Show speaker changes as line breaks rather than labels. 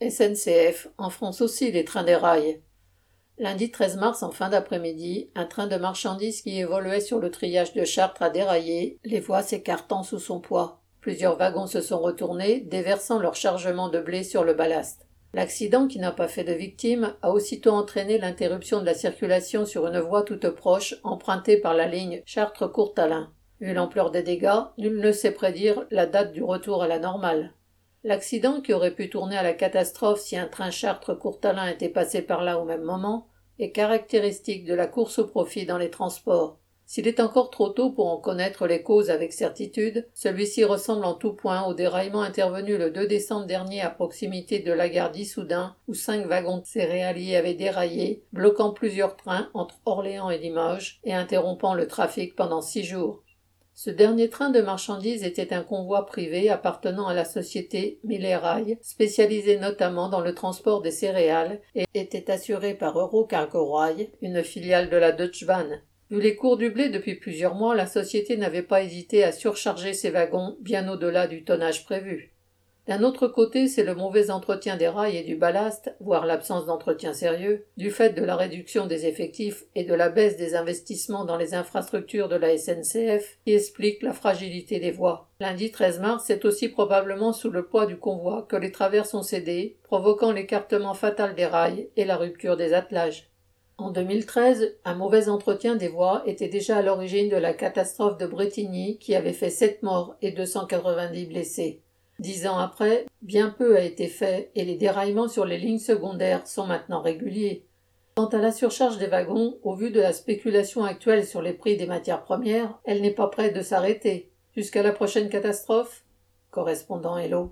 SNCF enfonce aussi les trains rails. Lundi 13 mars en fin d'après-midi, un train de marchandises qui évoluait sur le triage de Chartres a déraillé, les voies s'écartant sous son poids. Plusieurs wagons se sont retournés, déversant leur chargement de blé sur le ballast. L'accident, qui n'a pas fait de victimes, a aussitôt entraîné l'interruption de la circulation sur une voie toute proche, empruntée par la ligne Chartres-Courtalin. Vu l'ampleur des dégâts, nul ne sait prédire la date du retour à la normale. L'accident, qui aurait pu tourner à la catastrophe si un train Chartres-Courtalin était passé par là au même moment, est caractéristique de la course au profit dans les transports. S'il est encore trop tôt pour en connaître les causes avec certitude, celui-ci ressemble en tout point au déraillement intervenu le 2 décembre dernier à proximité de la gare d'Issoudun, où cinq wagons céréaliers avaient déraillé, bloquant plusieurs trains entre Orléans et Limoges et interrompant le trafic pendant six jours. Ce dernier train de marchandises était un convoi privé appartenant à la société Millerail, spécialisée notamment dans le transport des céréales, et était assuré par Eurocargo une filiale de la Deutsche Bahn. Vu les cours du blé depuis plusieurs mois, la société n'avait pas hésité à surcharger ses wagons bien au-delà du tonnage prévu. D'un autre côté, c'est le mauvais entretien des rails et du ballast, voire l'absence d'entretien sérieux, du fait de la réduction des effectifs et de la baisse des investissements dans les infrastructures de la SNCF, qui explique la fragilité des voies. Lundi 13 mars, c'est aussi probablement sous le poids du convoi que les traverses ont cédé, provoquant l'écartement fatal des rails et la rupture des attelages. En 2013, un mauvais entretien des voies était déjà à l'origine de la catastrophe de Bretigny qui avait fait sept morts et 290 blessés. Dix ans après, bien peu a été fait et les déraillements sur les lignes secondaires sont maintenant réguliers. Quant à la surcharge des wagons, au vu de la spéculation actuelle sur les prix des matières premières, elle n'est pas prête de s'arrêter. Jusqu'à la prochaine catastrophe? Correspondant Hello.